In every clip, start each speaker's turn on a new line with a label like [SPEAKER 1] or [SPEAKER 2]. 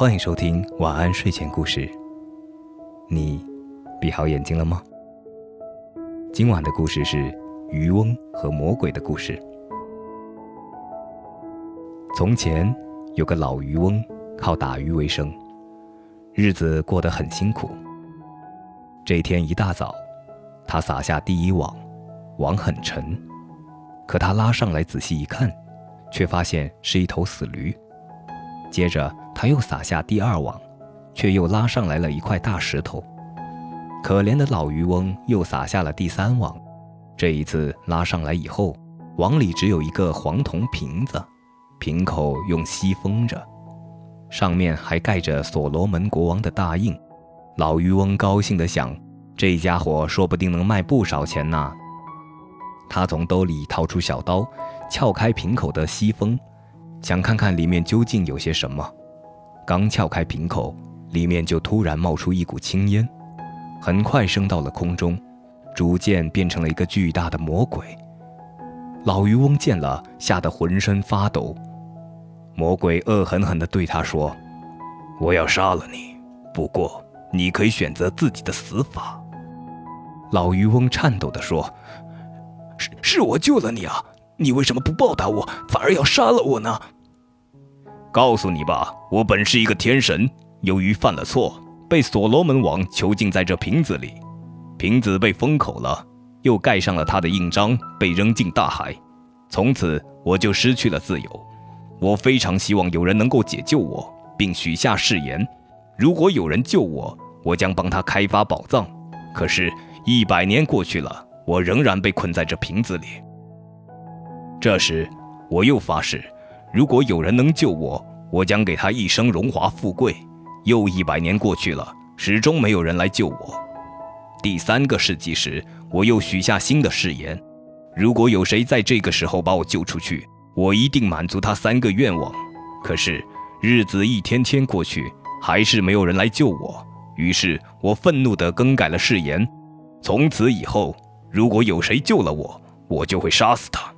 [SPEAKER 1] 欢迎收听晚安睡前故事。你闭好眼睛了吗？今晚的故事是渔翁和魔鬼的故事。从前有个老渔翁，靠打鱼为生，日子过得很辛苦。这一天一大早，他撒下第一网，网很沉，可他拉上来仔细一看，却发现是一头死驴。接着他又撒下第二网，却又拉上来了一块大石头。可怜的老渔翁又撒下了第三网，这一次拉上来以后，网里只有一个黄铜瓶子，瓶口用锡封着，上面还盖着所罗门国王的大印。老渔翁高兴地想：这家伙说不定能卖不少钱呢。他从兜里掏出小刀，撬开瓶口的锡封。想看看里面究竟有些什么，刚撬开瓶口，里面就突然冒出一股青烟，很快升到了空中，逐渐变成了一个巨大的魔鬼。老渔翁见了，吓得浑身发抖。魔鬼恶狠狠地对他说：“我要杀了你，不过你可以选择自己的死法。”老渔翁颤抖地说：“
[SPEAKER 2] 是是我救了你啊！”你为什么不报答我，反而要杀了我呢？
[SPEAKER 3] 告诉你吧，我本是一个天神，由于犯了错，被所罗门王囚禁在这瓶子里，瓶子被封口了，又盖上了他的印章，被扔进大海，从此我就失去了自由。我非常希望有人能够解救我，并许下誓言，如果有人救我，我将帮他开发宝藏。可是，一百年过去了，我仍然被困在这瓶子里。这时，我又发誓，如果有人能救我，我将给他一生荣华富贵。又一百年过去了，始终没有人来救我。第三个世纪时，我又许下新的誓言：如果有谁在这个时候把我救出去，我一定满足他三个愿望。可是，日子一天天过去，还是没有人来救我。于是我愤怒地更改了誓言：从此以后，如果有谁救了我，我就会杀死他。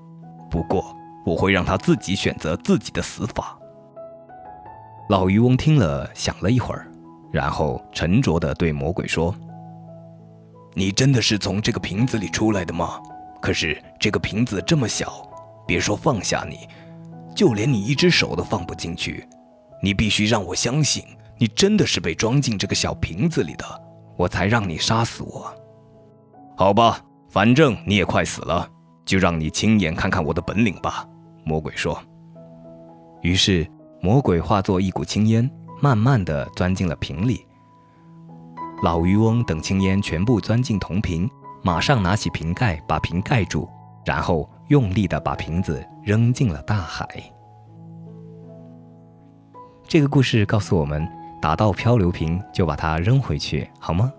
[SPEAKER 3] 不过，我会让他自己选择自己的死法。
[SPEAKER 1] 老渔翁听了，想了一会儿，然后沉着地对魔鬼说：“
[SPEAKER 2] 你真的是从这个瓶子里出来的吗？可是这个瓶子这么小，别说放下你，就连你一只手都放不进去。你必须让我相信，你真的是被装进这个小瓶子里的，我才让你杀死我。
[SPEAKER 3] 好吧，反正你也快死了。”就让你亲眼看看我的本领吧，魔鬼说。
[SPEAKER 1] 于是，魔鬼化作一股青烟，慢慢地钻进了瓶里。老渔翁等青烟全部钻进铜瓶，马上拿起瓶盖把瓶盖住，然后用力地把瓶子扔进了大海。这个故事告诉我们：打到漂流瓶就把它扔回去，好吗？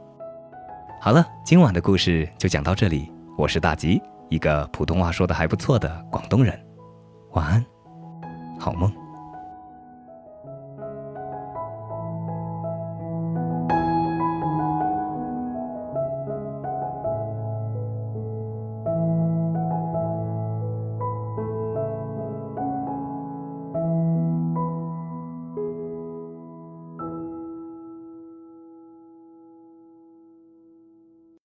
[SPEAKER 1] 好了，今晚的故事就讲到这里，我是大吉。一个普通话说的还不错的广东人，晚安，好梦。